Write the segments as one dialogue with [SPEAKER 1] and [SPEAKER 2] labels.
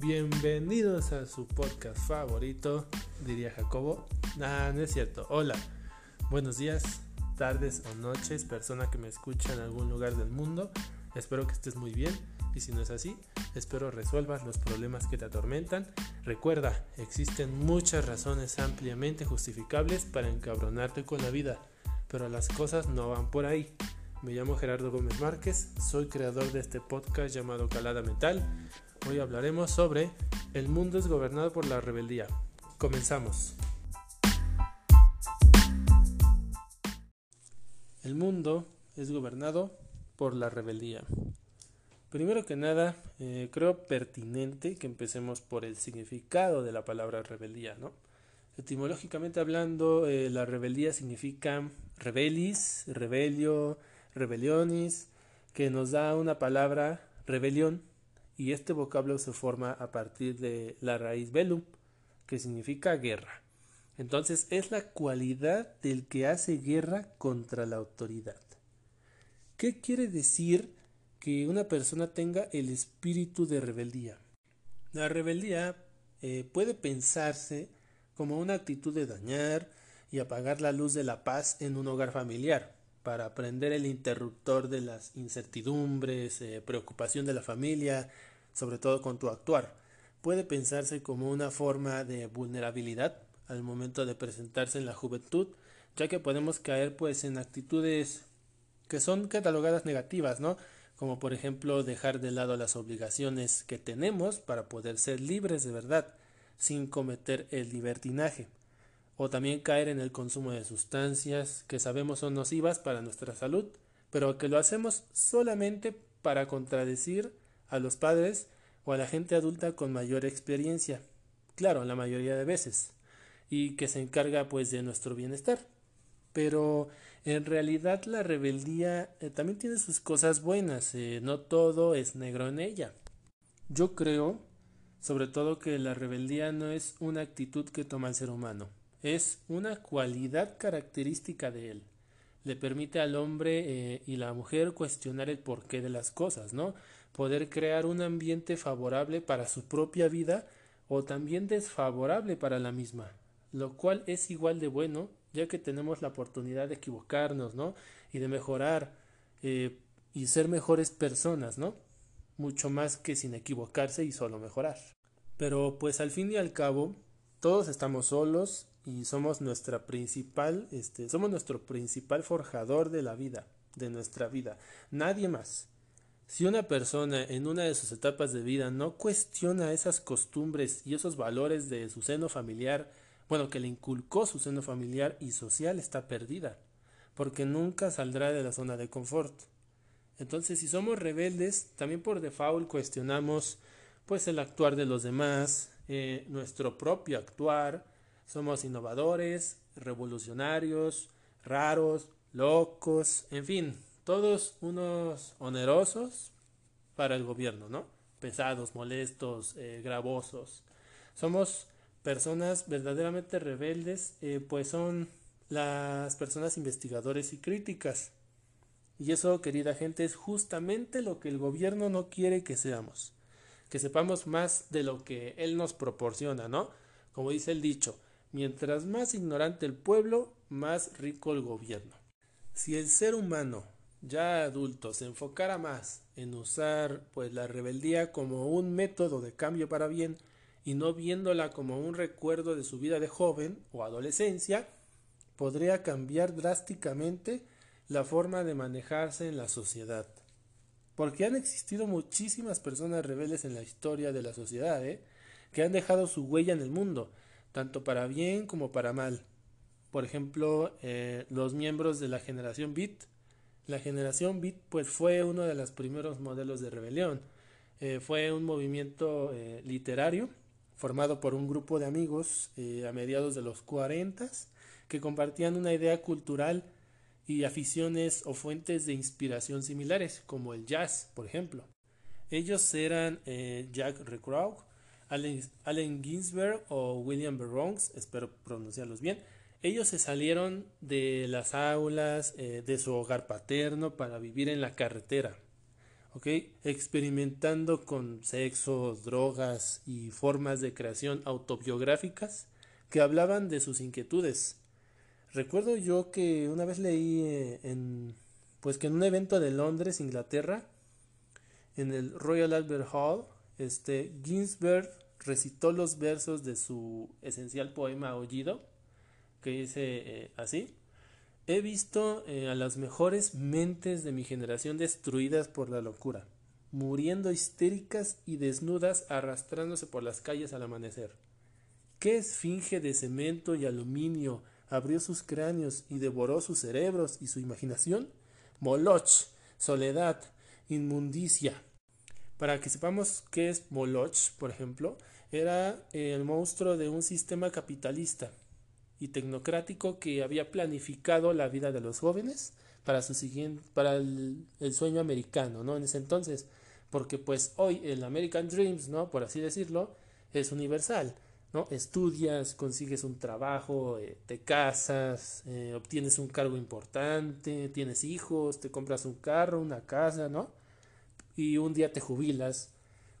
[SPEAKER 1] Bienvenidos a su podcast favorito, diría Jacobo. Ah, no es cierto. Hola, buenos días, tardes o noches, persona que me escucha en algún lugar del mundo. Espero que estés muy bien y si no es así, espero resuelvas los problemas que te atormentan. Recuerda, existen muchas razones ampliamente justificables para encabronarte con la vida, pero las cosas no van por ahí. Me llamo Gerardo Gómez Márquez, soy creador de este podcast llamado Calada Mental. Hoy hablaremos sobre El mundo es gobernado por la rebeldía. Comenzamos. El mundo es gobernado por la rebeldía. Primero que nada, eh, creo pertinente que empecemos por el significado de la palabra rebeldía, ¿no? Etimológicamente hablando, eh, la rebeldía significa rebelis, rebelio, rebelionis, que nos da una palabra rebelión, y este vocablo se forma a partir de la raíz velum, que significa guerra. Entonces es la cualidad del que hace guerra contra la autoridad. ¿Qué quiere decir que una persona tenga el espíritu de rebeldía? La rebeldía eh, puede pensarse como una actitud de dañar y apagar la luz de la paz en un hogar familiar, para prender el interruptor de las incertidumbres, eh, preocupación de la familia, sobre todo con tu actuar. Puede pensarse como una forma de vulnerabilidad al momento de presentarse en la juventud, ya que podemos caer pues en actitudes que son catalogadas negativas, ¿no? Como por ejemplo dejar de lado las obligaciones que tenemos para poder ser libres de verdad, sin cometer el libertinaje o también caer en el consumo de sustancias que sabemos son nocivas para nuestra salud, pero que lo hacemos solamente para contradecir a los padres o a la gente adulta con mayor experiencia, claro, la mayoría de veces, y que se encarga pues de nuestro bienestar. Pero en realidad la rebeldía eh, también tiene sus cosas buenas, eh, no todo es negro en ella. Yo creo, sobre todo, que la rebeldía no es una actitud que toma el ser humano, es una cualidad característica de él. Le permite al hombre eh, y la mujer cuestionar el porqué de las cosas, ¿no? Poder crear un ambiente favorable para su propia vida o también desfavorable para la misma, lo cual es igual de bueno, ya que tenemos la oportunidad de equivocarnos, ¿no? Y de mejorar eh, y ser mejores personas, ¿no? Mucho más que sin equivocarse y solo mejorar. Pero pues al fin y al cabo, todos estamos solos y somos nuestra principal, este, somos nuestro principal forjador de la vida, de nuestra vida, nadie más. Si una persona en una de sus etapas de vida no cuestiona esas costumbres y esos valores de su seno familiar, bueno, que le inculcó su seno familiar y social, está perdida, porque nunca saldrá de la zona de confort. Entonces, si somos rebeldes, también por default cuestionamos pues el actuar de los demás, eh, nuestro propio actuar, somos innovadores, revolucionarios, raros, locos, en fin, todos unos onerosos para el gobierno, ¿no? Pesados, molestos, eh, gravosos. Somos personas verdaderamente rebeldes, eh, pues son las personas investigadores y críticas. Y eso, querida gente, es justamente lo que el gobierno no quiere que seamos. Que sepamos más de lo que él nos proporciona, ¿no? Como dice el dicho, Mientras más ignorante el pueblo, más rico el gobierno. Si el ser humano, ya adulto, se enfocara más en usar pues la rebeldía como un método de cambio para bien y no viéndola como un recuerdo de su vida de joven o adolescencia, podría cambiar drásticamente la forma de manejarse en la sociedad. Porque han existido muchísimas personas rebeldes en la historia de la sociedad, ¿eh? que han dejado su huella en el mundo tanto para bien como para mal. Por ejemplo, eh, los miembros de la generación Beat. La generación Beat pues fue uno de los primeros modelos de rebelión. Eh, fue un movimiento eh, literario formado por un grupo de amigos a mediados de los 40 que compartían una idea cultural y aficiones o fuentes de inspiración similares, como el jazz, por ejemplo. Ellos eran Jack Recrow, Allen, Ginsberg o William Burroughs, espero pronunciarlos bien, ellos se salieron de las aulas, eh, de su hogar paterno para vivir en la carretera. ¿ok? Experimentando con sexo, drogas y formas de creación autobiográficas que hablaban de sus inquietudes. Recuerdo yo que una vez leí eh, en pues que en un evento de Londres, Inglaterra, en el Royal Albert Hall, este Ginsberg recitó los versos de su esencial poema Aullido, que dice eh, así: He visto eh, a las mejores mentes de mi generación destruidas por la locura, muriendo histéricas y desnudas arrastrándose por las calles al amanecer. ¿Qué esfinge de cemento y aluminio abrió sus cráneos y devoró sus cerebros y su imaginación? Moloch, soledad, inmundicia. Para que sepamos qué es Moloch, por ejemplo, era el monstruo de un sistema capitalista y tecnocrático que había planificado la vida de los jóvenes para su siguiente para el, sueño americano, ¿no? En ese entonces, porque pues hoy el American Dreams, ¿no? Por así decirlo, es universal. ¿no? Estudias, consigues un trabajo, eh, te casas, eh, obtienes un cargo importante, tienes hijos, te compras un carro, una casa, ¿no? Y un día te jubilas,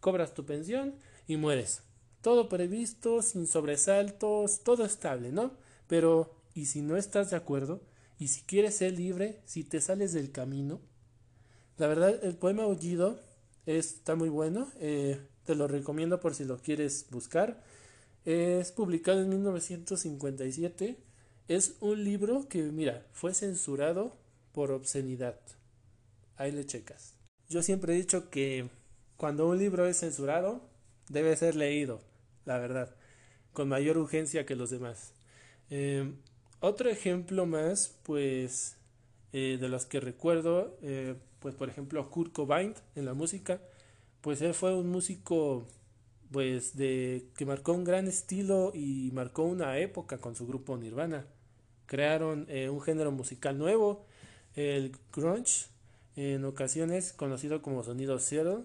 [SPEAKER 1] cobras tu pensión y mueres. Todo previsto, sin sobresaltos, todo estable, ¿no? Pero, ¿y si no estás de acuerdo? ¿Y si quieres ser libre? ¿Si te sales del camino? La verdad, el poema Aullido está muy bueno, eh, te lo recomiendo por si lo quieres buscar es publicado en 1957. Es un libro que, mira, fue censurado por obscenidad. Ahí le checas. Yo siempre he dicho que cuando un libro es censurado, debe ser leído, la verdad, con mayor urgencia que los demás. Em, otro ejemplo más, pues, eh, de los que recuerdo, eh, pues, por ejemplo, Kurt Cobain en la música, pues él fue un músico pues de que marcó un gran estilo y marcó una época con su grupo Nirvana. Crearon eh, un género musical nuevo, el grunge, en ocasiones conocido como sonido Seattle,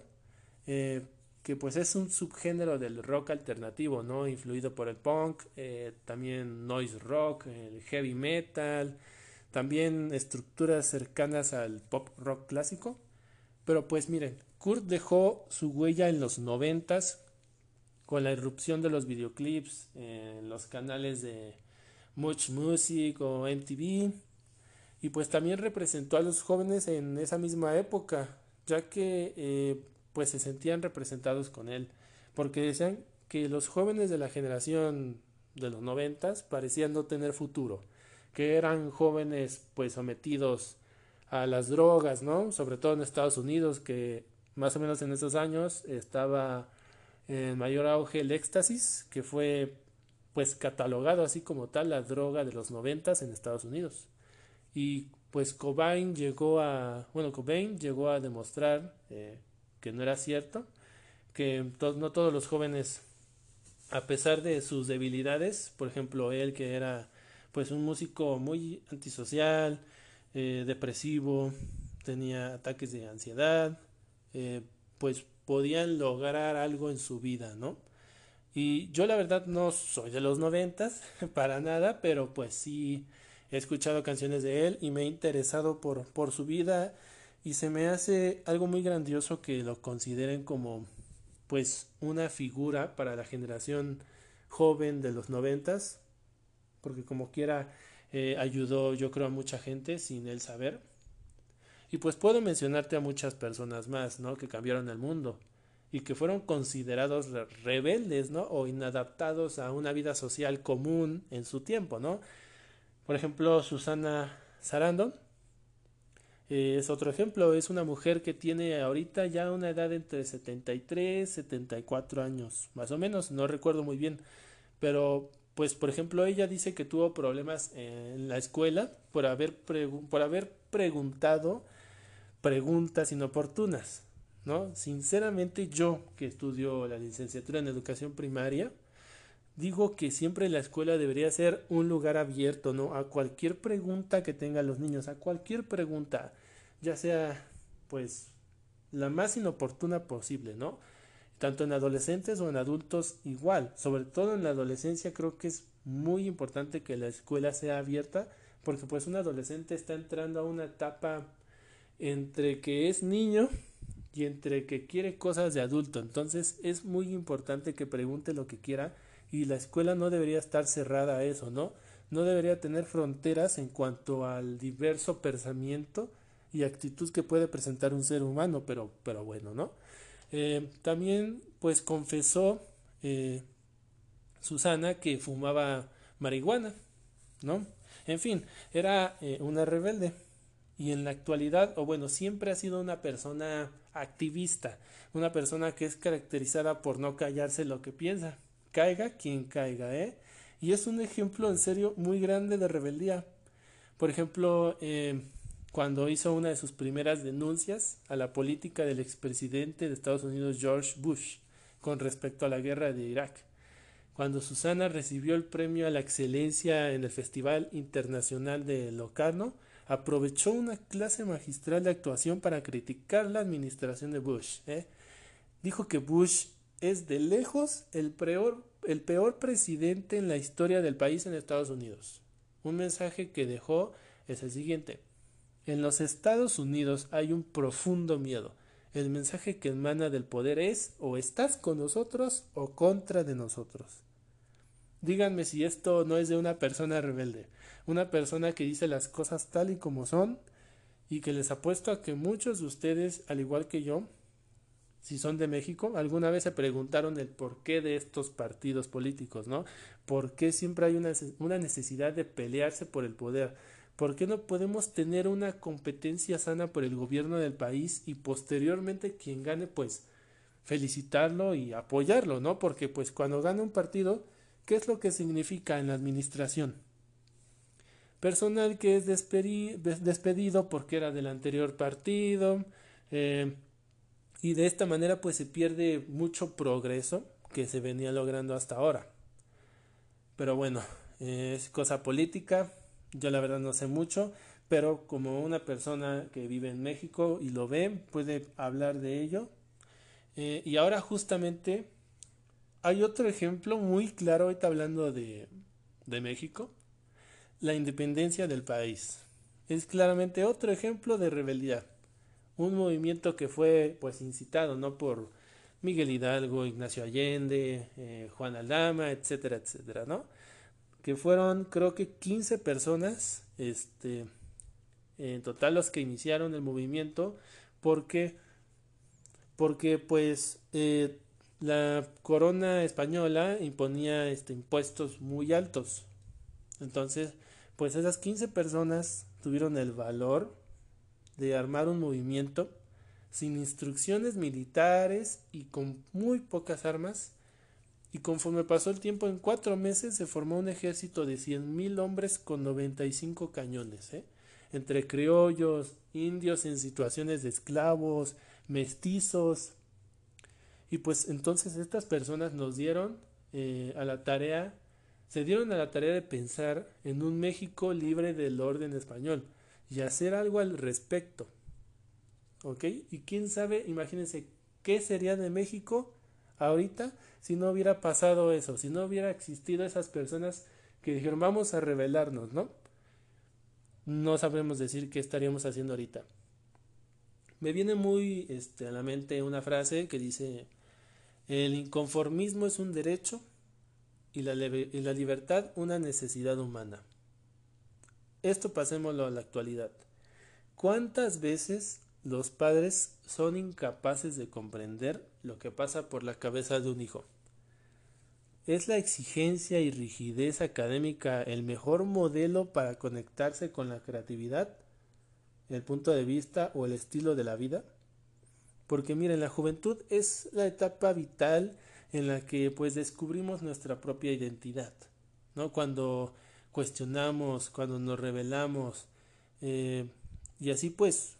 [SPEAKER 1] eh, que pues es un subgénero del rock alternativo, ¿no? Influido por el punk, eh, también noise rock, el heavy metal, también estructuras cercanas al pop rock clásico. Pero pues miren, Kurt dejó su huella en los noventas con la irrupción de los videoclips en los canales de Much Music o MTV y pues también representó a los jóvenes en esa misma época ya que eh, pues se sentían representados con él porque decían que los jóvenes de la generación de los noventas parecían no tener futuro que eran jóvenes pues sometidos a las drogas no sobre todo en Estados Unidos que más o menos en esos años estaba en mayor auge el éxtasis, que fue pues catalogado así como tal la droga de los noventas en Estados Unidos. Y pues Cobain llegó a, bueno, Cobain llegó a demostrar eh, que no era cierto, que no todos los jóvenes, a pesar de sus debilidades, por ejemplo, él que era pues un músico muy antisocial, eh, depresivo, tenía ataques de ansiedad, eh, pues podían lograr algo en su vida, ¿no? Y yo la verdad no soy de los noventas, para nada, pero pues sí he escuchado canciones de él y me he interesado por, por su vida y se me hace algo muy grandioso que lo consideren como pues una figura para la generación joven de los noventas, porque como quiera eh, ayudó yo creo a mucha gente sin él saber. Y pues puedo mencionarte a muchas personas más, ¿no? Que cambiaron el mundo y que fueron considerados rebeldes, ¿no? O inadaptados a una vida social común en su tiempo, ¿no? Por ejemplo, Susana Sarandon eh, es otro ejemplo, es una mujer que tiene ahorita ya una edad entre 73, 74 años, más o menos, no recuerdo muy bien, pero pues por ejemplo ella dice que tuvo problemas en la escuela por haber, por haber preguntado preguntas inoportunas, ¿no? Sinceramente yo que estudio la licenciatura en educación primaria, digo que siempre la escuela debería ser un lugar abierto, ¿no? A cualquier pregunta que tengan los niños, a cualquier pregunta, ya sea pues la más inoportuna posible, ¿no? Tanto en adolescentes o en adultos igual, sobre todo en la adolescencia creo que es muy importante que la escuela sea abierta porque pues un adolescente está entrando a una etapa entre que es niño, y entre que quiere cosas de adulto. Entonces es muy importante que pregunte lo que quiera y la escuela no debería estar cerrada a eso, ¿no? No debería tener fronteras en cuanto al diverso pensamiento y actitud que puede presentar un ser humano, pero, pero bueno, ¿no? Eh, también pues confesó eh, Susana que fumaba marihuana, ¿no? En fin, era eh, una rebelde y en la actualidad, o bueno, siempre ha sido una persona activista, una persona que es caracterizada por no callarse lo que piensa, caiga quien caiga, ¿eh? Y es un ejemplo en serio muy grande de rebeldía. Por ejemplo, eh, cuando hizo una de sus primeras denuncias a la política del expresidente de Estados Unidos George Bush con respecto a la guerra de Irak. Cuando Susana recibió el premio a la excelencia en el Festival Internacional de Locarno, aprovechó una clase magistral de actuación para criticar la administración de Bush. ¿eh? Dijo que Bush es de lejos el peor, el peor presidente en la historia del país en Estados Unidos. Un mensaje que dejó es el siguiente. En los Estados Unidos hay un profundo miedo. El mensaje que emana del poder es o estás con nosotros o contra de nosotros. Díganme si esto no es de una persona rebelde una persona que dice las cosas tal y como son y que les apuesto a que muchos de ustedes, al igual que yo, si son de México, alguna vez se preguntaron el porqué de estos partidos políticos, ¿no? ¿Por qué siempre hay una, una necesidad de pelearse por el poder? ¿Por qué no podemos tener una competencia sana por el gobierno del país y posteriormente quien gane, pues, felicitarlo y apoyarlo, ¿no? Porque pues cuando gana un partido, ¿qué es lo que significa en la administración? personal que es despedido porque era del anterior partido eh, y de esta manera pues se pierde mucho progreso que se venía logrando hasta ahora. Pero bueno, es cosa política, yo la verdad no sé mucho, pero como una persona que vive en México y lo ve, puede hablar de ello. Eh, y ahora justamente hay otro ejemplo muy claro, ahorita hablando de, de México, la independencia del país. Es claramente otro ejemplo de rebeldía. Un movimiento que fue pues incitado no por Miguel Hidalgo, Ignacio Allende, eh, Juan Aldama, etcétera, etcétera, ¿no? Que fueron creo que 15 personas, este, en total los que iniciaron el movimiento, porque, porque pues eh, la corona española imponía este, impuestos muy altos. Entonces, pues esas 15 personas tuvieron el valor de armar un movimiento sin instrucciones militares y con muy pocas armas. Y conforme pasó el tiempo, en cuatro meses se formó un ejército de 100.000 hombres con 95 cañones, ¿eh? entre criollos, indios en situaciones de esclavos, mestizos. Y pues entonces estas personas nos dieron eh, a la tarea se dieron a la tarea de pensar en un México libre del orden español y hacer algo al respecto. ¿Ok? Y quién sabe, imagínense, ¿qué sería de México ahorita si no hubiera pasado eso, si no hubiera existido esas personas que dijeron vamos a rebelarnos, ¿no? No sabremos decir qué estaríamos haciendo ahorita. Me viene muy este, a la mente una frase que dice, el inconformismo es un derecho y la, la libertad una necesidad humana. Esto pasémoslo a la actualidad. ¿Cuántas veces los padres son incapaces de comprender lo que pasa por la cabeza de un hijo? ¿Es la exigencia y rigidez académica el mejor modelo para conectarse con la creatividad, el punto de vista o el estilo de la vida? Porque miren, la juventud es la etapa vital en la que pues descubrimos nuestra propia identidad, ¿no? Cuando cuestionamos, cuando nos revelamos, eh, y así pues,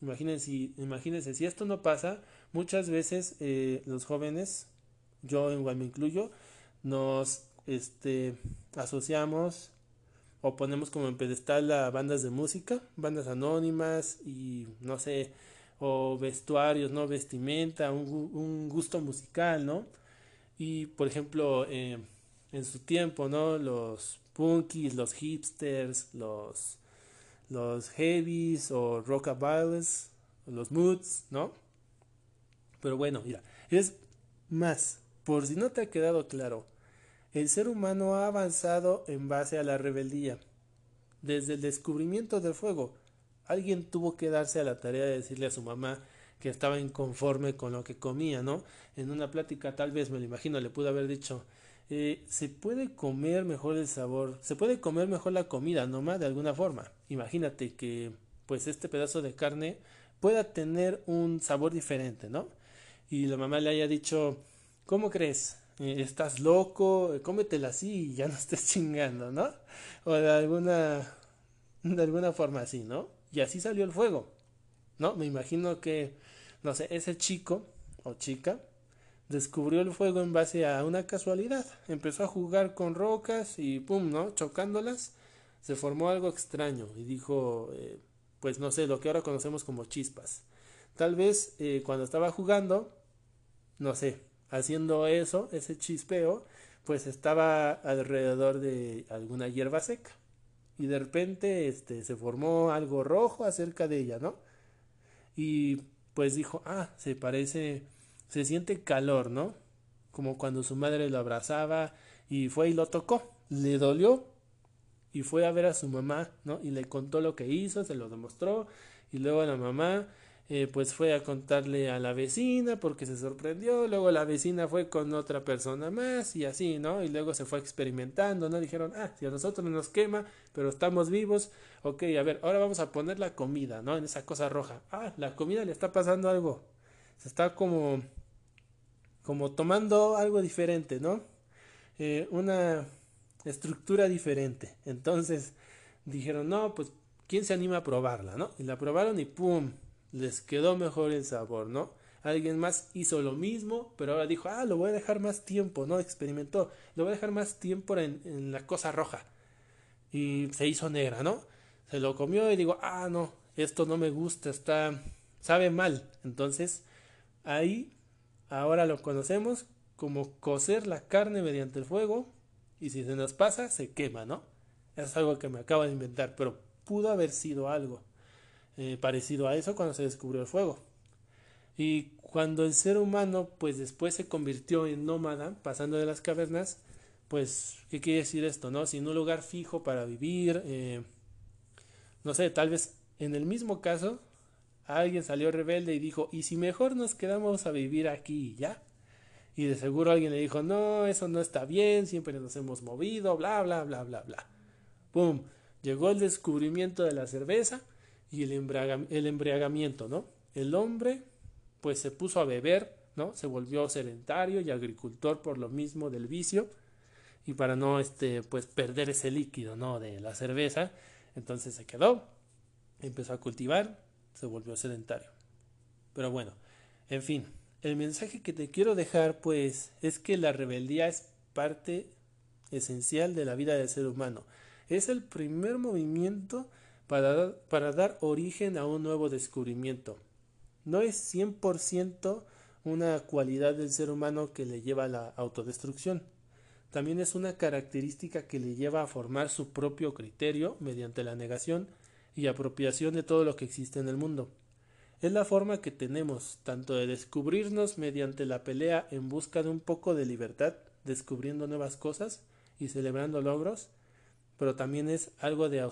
[SPEAKER 1] imagínense, imagínense, si esto no pasa, muchas veces eh, los jóvenes, yo igual me incluyo, nos este, asociamos o ponemos como en pedestal a bandas de música, bandas anónimas y no sé, o vestuarios, ¿no? Vestimenta, un, un gusto musical, ¿no? Y por ejemplo, eh, en su tiempo, ¿no? Los punkies, los hipsters, los, los heavies o rockabilles, los moods, ¿no? Pero bueno, mira, es más, por si no te ha quedado claro, el ser humano ha avanzado en base a la rebeldía. Desde el descubrimiento del fuego, alguien tuvo que darse a la tarea de decirle a su mamá que estaba inconforme con lo que comía, ¿no? En una plática tal vez, me lo imagino, le pudo haber dicho, eh, se puede comer mejor el sabor, se puede comer mejor la comida, ¿no más? De alguna forma. Imagínate que, pues, este pedazo de carne pueda tener un sabor diferente, ¿no? Y la mamá le haya dicho, ¿cómo crees? Eh, ¿Estás loco? Cómetela así y ya no estés chingando, ¿no? O de alguna, de alguna forma así, ¿no? Y así salió el fuego, ¿no? Me imagino que, no sé, ese chico o chica descubrió el fuego en base a una casualidad. Empezó a jugar con rocas y pum, ¿no? Chocándolas, se formó algo extraño y dijo, eh, pues no sé, lo que ahora conocemos como chispas. Tal vez eh, cuando estaba jugando, no sé, haciendo eso, ese chispeo, pues estaba alrededor de alguna hierba seca. Y de repente este, se formó algo rojo acerca de ella, ¿no? Y pues dijo, ah, se parece se siente calor, ¿no? Como cuando su madre lo abrazaba y fue y lo tocó. Le dolió y fue a ver a su mamá, ¿no? Y le contó lo que hizo, se lo demostró y luego la mamá eh, pues fue a contarle a la vecina porque se sorprendió, luego la vecina fue con otra persona más y así, ¿no? Y luego se fue experimentando, ¿no? Dijeron, ah, si a nosotros nos quema, pero estamos vivos, ok, a ver, ahora vamos a poner la comida, ¿no? En esa cosa roja. Ah, la comida le está pasando algo. Se está como como tomando algo diferente, ¿no? Eh, una estructura diferente. Entonces dijeron, no, pues, ¿quién se anima a probarla, no? Y la probaron y ¡pum! Les quedó mejor el sabor, ¿no? Alguien más hizo lo mismo, pero ahora dijo, ah, lo voy a dejar más tiempo, ¿no? Experimentó, lo voy a dejar más tiempo en, en la cosa roja. Y se hizo negra, ¿no? Se lo comió y digo, ah, no, esto no me gusta, está, sabe mal. Entonces, ahí Ahora lo conocemos como cocer la carne mediante el fuego y si se nos pasa se quema, ¿no? Es algo que me acabo de inventar, pero pudo haber sido algo eh, parecido a eso cuando se descubrió el fuego. Y cuando el ser humano pues después se convirtió en nómada, pasando de las cavernas, pues, ¿qué quiere decir esto, no? Sin un lugar fijo para vivir, eh, no sé, tal vez en el mismo caso alguien salió rebelde y dijo, ¿y si mejor nos quedamos a vivir aquí ya? Y de seguro alguien le dijo, no, eso no está bien, siempre nos hemos movido, bla, bla, bla, bla, bla. ¡Pum! Llegó el descubrimiento de la cerveza y el, el embriagamiento, ¿no? El hombre, pues se puso a beber, ¿no? Se volvió sedentario y agricultor por lo mismo del vicio y para no, este, pues perder ese líquido, ¿no? De la cerveza. Entonces se quedó, empezó a cultivar, se volvió sedentario. Pero bueno, en fin, el mensaje que te quiero dejar pues es que la rebeldía es parte esencial de la vida del ser humano. Es el primer movimiento para, dar origen a un nuevo descubrimiento. No es 100% una cualidad del ser humano que le lleva a la autodestrucción. También es una característica que le lleva a formar su propio criterio mediante la negación y apropiación de todo lo que existe en el mundo. Es la forma que tenemos tanto de descubrirnos mediante la pelea en busca de un poco de libertad, descubriendo nuevas cosas y celebrando logros, pero también es algo de,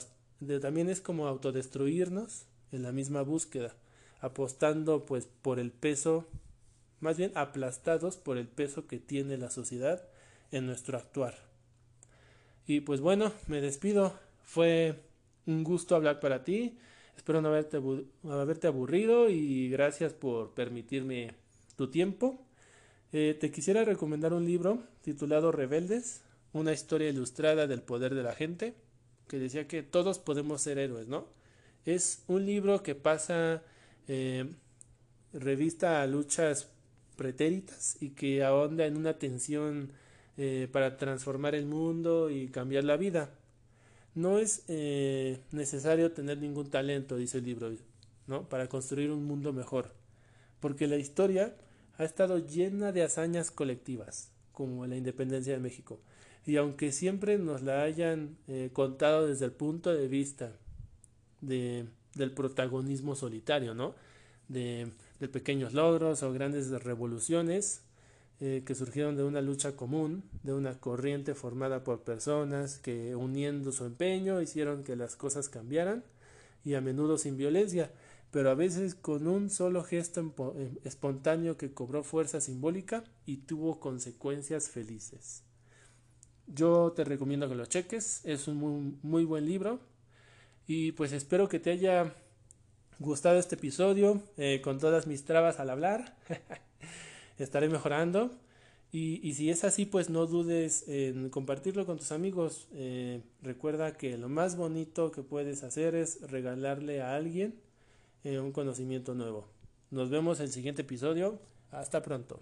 [SPEAKER 1] también es como autodestruirnos en la misma búsqueda, apostando pues por el peso, más bien aplastados por el peso que tiene la sociedad en nuestro actuar. Y pues bueno, me despido. Fue un gusto hablar para ti. Espero no haberte, haberte aburrido y gracias por permitirme tu tiempo. Eh, te quisiera recomendar un libro titulado Rebeldes, una historia ilustrada del poder de la gente, que decía que todos podemos ser héroes, ¿no? Es un libro que pasa eh, revista a luchas pretéritas y que ahonda en una tensión eh, para transformar el mundo y cambiar la vida. No es eh, necesario tener ningún talento, dice el libro, ¿no? Para construir un mundo mejor. Porque la historia ha estado llena de hazañas colectivas, como la independencia de México. Y aunque siempre nos la hayan eh, contado desde el punto de vista de, del protagonismo solitario, ¿no? de, pequeños logros o grandes revoluciones eh, que surgieron de una lucha común, de una corriente formada por personas que uniendo su empeño hicieron que las cosas cambiaran y a menudo sin violencia, pero a veces con un solo gesto eh, espontáneo que cobró fuerza simbólica y tuvo consecuencias felices. Yo te recomiendo que lo cheques, es un muy, buen libro y pues espero que te haya gustado este episodio eh, con todas mis trabas al hablar. Estaré mejorando. Y, si es así, pues no dudes en compartirlo con tus amigos. Eh, recuerda que lo más bonito que puedes hacer es regalarle a alguien eh, un conocimiento nuevo. Nos vemos en el siguiente episodio. Hasta pronto.